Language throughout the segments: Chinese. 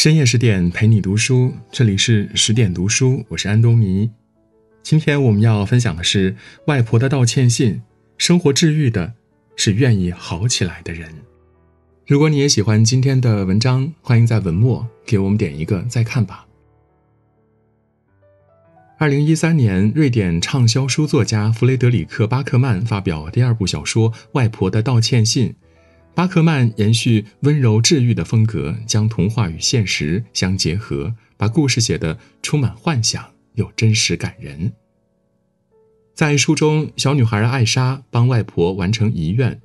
深夜十点陪你读书，这里是十点读书，我是安东尼。今天我们要分享的是外婆的道歉信。生活治愈的，是愿意好起来的人。如果你也喜欢今天的文章，欢迎在文末给我们点一个再看吧。二零一三年，瑞典畅销书作家弗雷德里克·巴克曼发表第二部小说《外婆的道歉信》。巴克曼延续温柔治愈的风格，将童话与现实相结合，把故事写得充满幻想又真实感人。在书中，小女孩艾莎帮外婆完成遗愿，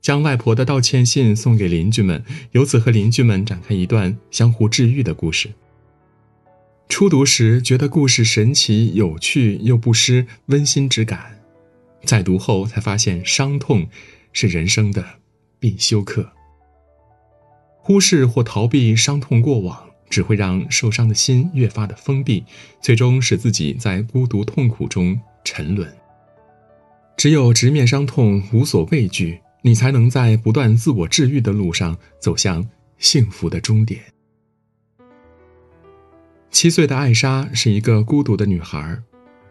将外婆的道歉信送给邻居们，由此和邻居们展开一段相互治愈的故事。初读时觉得故事神奇有趣，又不失温馨之感；再读后才发现，伤痛是人生的必修课。忽视或逃避伤痛过往，只会让受伤的心越发的封闭，最终使自己在孤独痛苦中沉沦。只有直面伤痛，无所畏惧，你才能在不断自我治愈的路上走向幸福的终点。七岁的艾莎是一个孤独的女孩，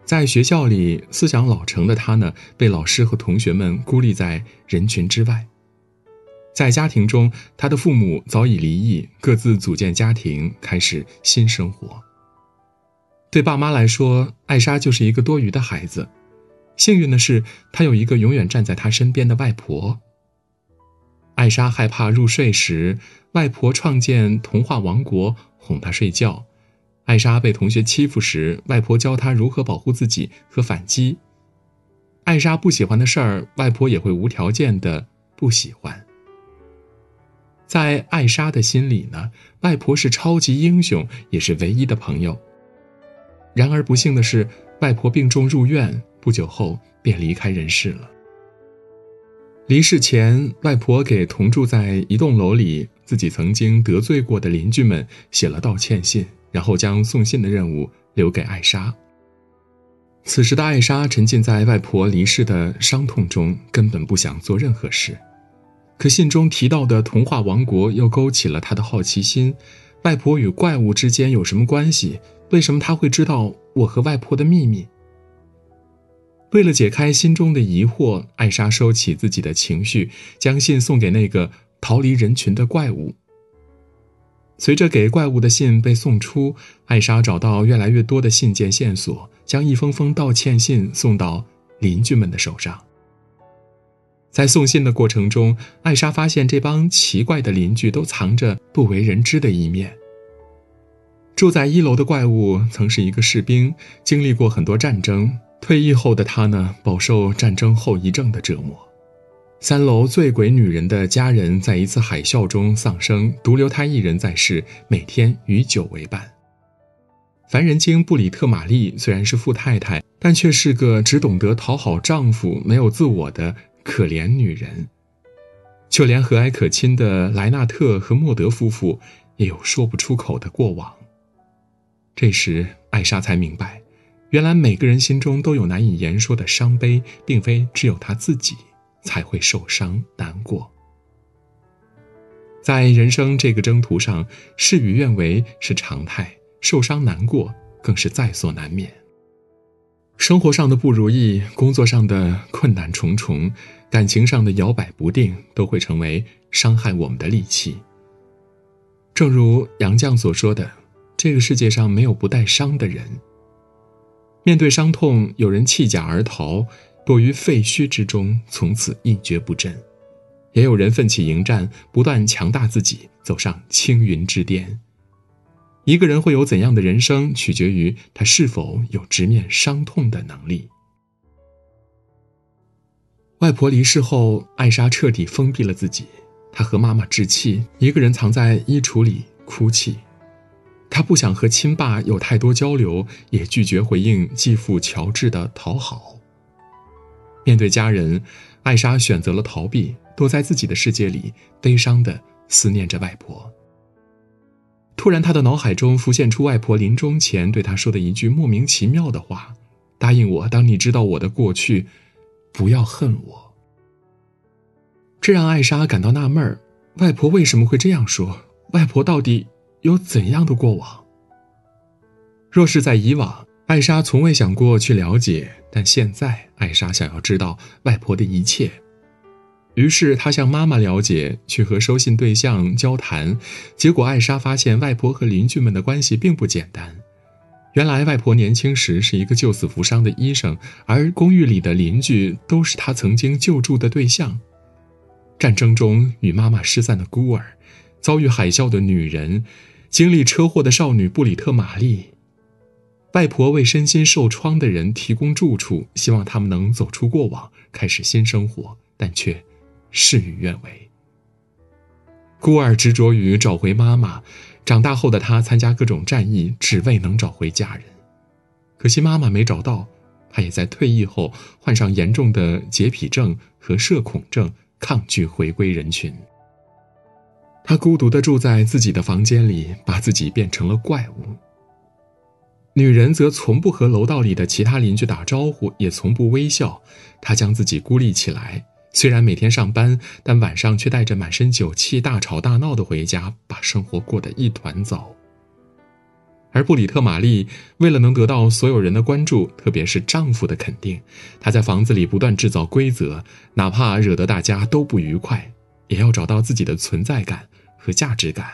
在学校里思想老成的她呢，被老师和同学们孤立在人群之外。在家庭中，他的父母早已离异，各自组建家庭，开始新生活。对爸妈来说，艾莎就是一个多余的孩子。幸运的是，她有一个永远站在她身边的外婆。艾莎害怕入睡时，外婆创建童话王国哄她睡觉。艾莎被同学欺负时，外婆教她如何保护自己和反击。艾莎不喜欢的事儿，外婆也会无条件的不喜欢。在艾莎的心里呢，外婆是超级英雄，也是唯一的朋友。然而不幸的是，外婆病重入院，不久后便离开人世了。离世前，外婆给同住在一栋楼里、自己曾经得罪过的邻居们写了道歉信。然后将送信的任务留给艾莎。此时的艾莎沉浸在外婆离世的伤痛中，根本不想做任何事。可信中提到的童话王国又勾起了她的好奇心：外婆与怪物之间有什么关系？为什么她会知道我和外婆的秘密？为了解开心中的疑惑，艾莎收起自己的情绪，将信送给那个逃离人群的怪物。随着给怪物的信被送出，艾莎找到越来越多的信件线索，将一封封道歉信送到邻居们的手上。在送信的过程中，艾莎发现这帮奇怪的邻居都藏着不为人知的一面。住在一楼的怪物曾是一个士兵，经历过很多战争，退役后的他呢，饱受战争后遗症的折磨。三楼醉鬼女人的家人在一次海啸中丧生，独留她一人在世，每天与酒为伴。凡人精布里特玛丽虽然是富太太，但却是个只懂得讨好丈夫、没有自我的可怜女人。就连和蔼可亲的莱纳特和莫德夫妇也有说不出口的过往。这时，艾莎才明白，原来每个人心中都有难以言说的伤悲，并非只有她自己。才会受伤难过。在人生这个征途上，事与愿违是常态，受伤难过更是在所难免。生活上的不如意，工作上的困难重重，感情上的摇摆不定，都会成为伤害我们的利器。正如杨绛所说的：“这个世界上没有不带伤的人。”面对伤痛，有人弃甲而逃。躲于废墟之中，从此一蹶不振；也有人奋起迎战，不断强大自己，走上青云之巅。一个人会有怎样的人生，取决于他是否有直面伤痛的能力。外婆离世后，艾莎彻底封闭了自己，她和妈妈置气，一个人藏在衣橱里哭泣。她不想和亲爸有太多交流，也拒绝回应继父乔治的讨好。面对家人，艾莎选择了逃避，躲在自己的世界里，悲伤的思念着外婆。突然，他的脑海中浮现出外婆临终前对他说的一句莫名其妙的话：“答应我，当你知道我的过去，不要恨我。”这让艾莎感到纳闷儿：外婆为什么会这样说？外婆到底有怎样的过往？若是在以往，艾莎从未想过去了解，但现在艾莎想要知道外婆的一切。于是她向妈妈了解，去和收信对象交谈。结果艾莎发现，外婆和邻居们的关系并不简单。原来，外婆年轻时是一个救死扶伤的医生，而公寓里的邻居都是她曾经救助的对象。战争中与妈妈失散的孤儿，遭遇海啸的女人，经历车祸的少女布里特·玛丽。外婆为身心受创的人提供住处，希望他们能走出过往，开始新生活，但却。事与愿违。孤儿执着于找回妈妈，长大后的他参加各种战役，只为能找回家人。可惜妈妈没找到，他也在退役后患上严重的洁癖症和社恐症，抗拒回归人群。他孤独的住在自己的房间里，把自己变成了怪物。女人则从不和楼道里的其他邻居打招呼，也从不微笑。她将自己孤立起来。虽然每天上班，但晚上却带着满身酒气大吵大闹的回家，把生活过得一团糟。而布里特·玛丽为了能得到所有人的关注，特别是丈夫的肯定，她在房子里不断制造规则，哪怕惹得大家都不愉快，也要找到自己的存在感和价值感。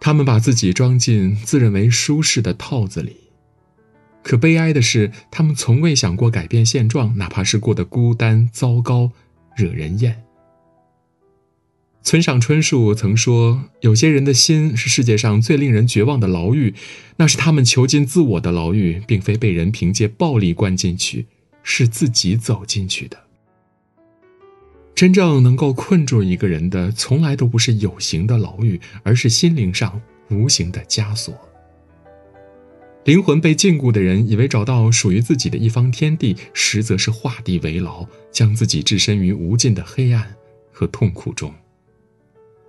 他们把自己装进自认为舒适的套子里。可悲哀的是，他们从未想过改变现状，哪怕是过得孤单、糟糕、惹人厌。村上春树曾说：“有些人的心是世界上最令人绝望的牢狱，那是他们囚禁自我的牢狱，并非被人凭借暴力关进去，是自己走进去的。真正能够困住一个人的，从来都不是有形的牢狱，而是心灵上无形的枷锁。”灵魂被禁锢的人以为找到属于自己的一方天地，实则是画地为牢，将自己置身于无尽的黑暗和痛苦中。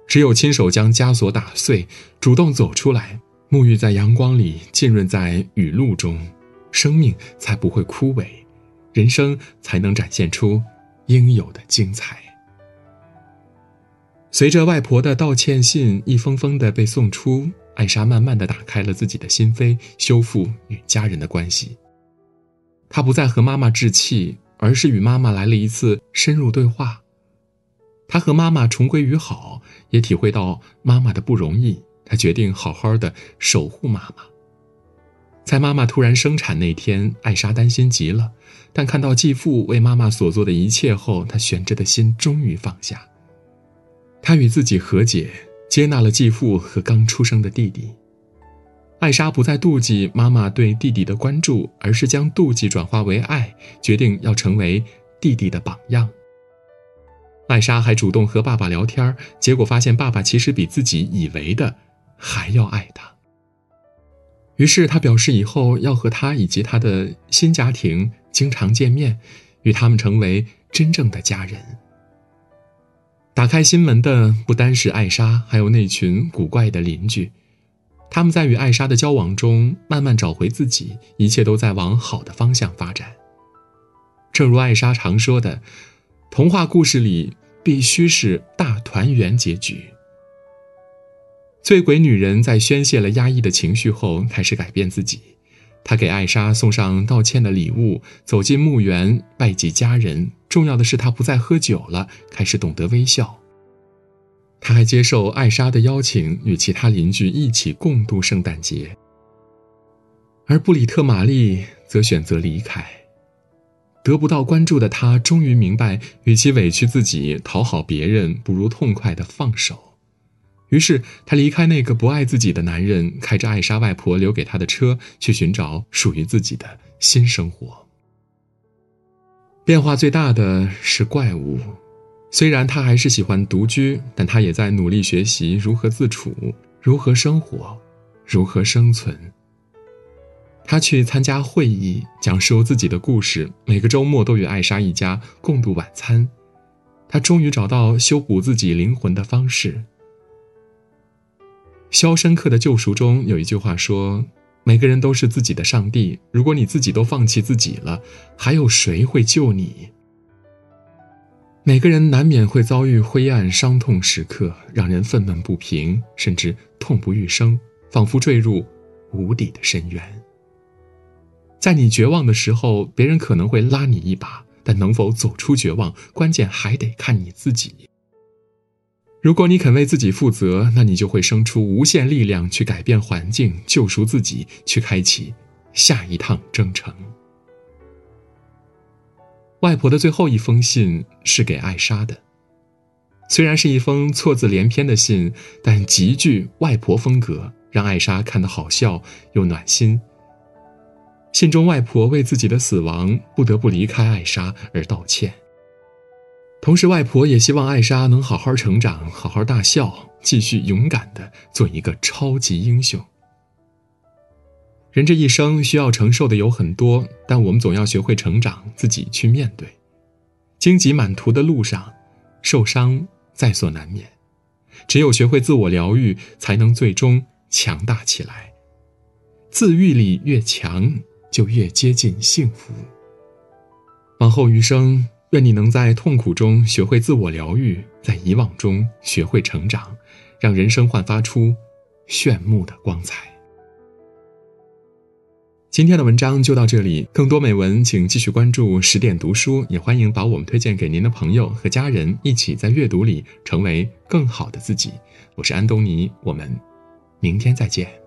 只有亲手将枷锁打碎，主动走出来，沐浴在阳光里，浸润在雨露中，生命才不会枯萎，人生才能展现出应有的精彩。随着外婆的道歉信一封封的被送出。艾莎慢慢的打开了自己的心扉，修复与家人的关系。她不再和妈妈置气，而是与妈妈来了一次深入对话。她和妈妈重归于好，也体会到妈妈的不容易。她决定好好的守护妈妈。在妈妈突然生产那天，艾莎担心极了，但看到继父为妈妈所做的一切后，她悬着的心终于放下。她与自己和解。接纳了继父和刚出生的弟弟，艾莎不再妒忌妈妈对弟弟的关注，而是将妒忌转化为爱，决定要成为弟弟的榜样。艾莎还主动和爸爸聊天，结果发现爸爸其实比自己以为的还要爱她。于是她表示以后要和他以及他的新家庭经常见面，与他们成为真正的家人。打开心门的不单是艾莎，还有那群古怪的邻居。他们在与艾莎的交往中慢慢找回自己，一切都在往好的方向发展。正如艾莎常说的，童话故事里必须是大团圆结局。醉鬼女人在宣泄了压抑的情绪后，开始改变自己。他给艾莎送上道歉的礼物，走进墓园拜祭家人。重要的是，他不再喝酒了，开始懂得微笑。他还接受艾莎的邀请，与其他邻居一起共度圣诞节。而布里特·玛丽则选择离开。得不到关注的他，终于明白，与其委屈自己讨好别人，不如痛快的放手。于是，他离开那个不爱自己的男人，开着艾莎外婆留给他的车，去寻找属于自己的新生活。变化最大的是怪物，虽然他还是喜欢独居，但他也在努力学习如何自处、如何生活、如何生存。他去参加会议，讲述自己的故事，每个周末都与艾莎一家共度晚餐。他终于找到修补自己灵魂的方式。《肖申克的救赎》中有一句话说。每个人都是自己的上帝。如果你自己都放弃自己了，还有谁会救你？每个人难免会遭遇灰暗、伤痛时刻，让人愤懑不平，甚至痛不欲生，仿佛坠入无底的深渊。在你绝望的时候，别人可能会拉你一把，但能否走出绝望，关键还得看你自己。如果你肯为自己负责，那你就会生出无限力量去改变环境、救赎自己，去开启下一趟征程。外婆的最后一封信是给艾莎的，虽然是一封错字连篇的信，但极具外婆风格，让艾莎看得好笑又暖心。信中，外婆为自己的死亡不得不离开艾莎而道歉，同时，外婆也希望艾莎能好好成长，好好大笑，继续勇敢的做一个超级英雄。人这一生需要承受的有很多，但我们总要学会成长，自己去面对。荆棘满途的路上，受伤在所难免。只有学会自我疗愈，才能最终强大起来。自愈力越强，就越接近幸福。往后余生，愿你能在痛苦中学会自我疗愈，在遗忘中学会成长，让人生焕发出炫目的光彩。今天的文章就到这里，更多美文请继续关注十点读书，也欢迎把我们推荐给您的朋友和家人，一起在阅读里成为更好的自己。我是安东尼，我们明天再见。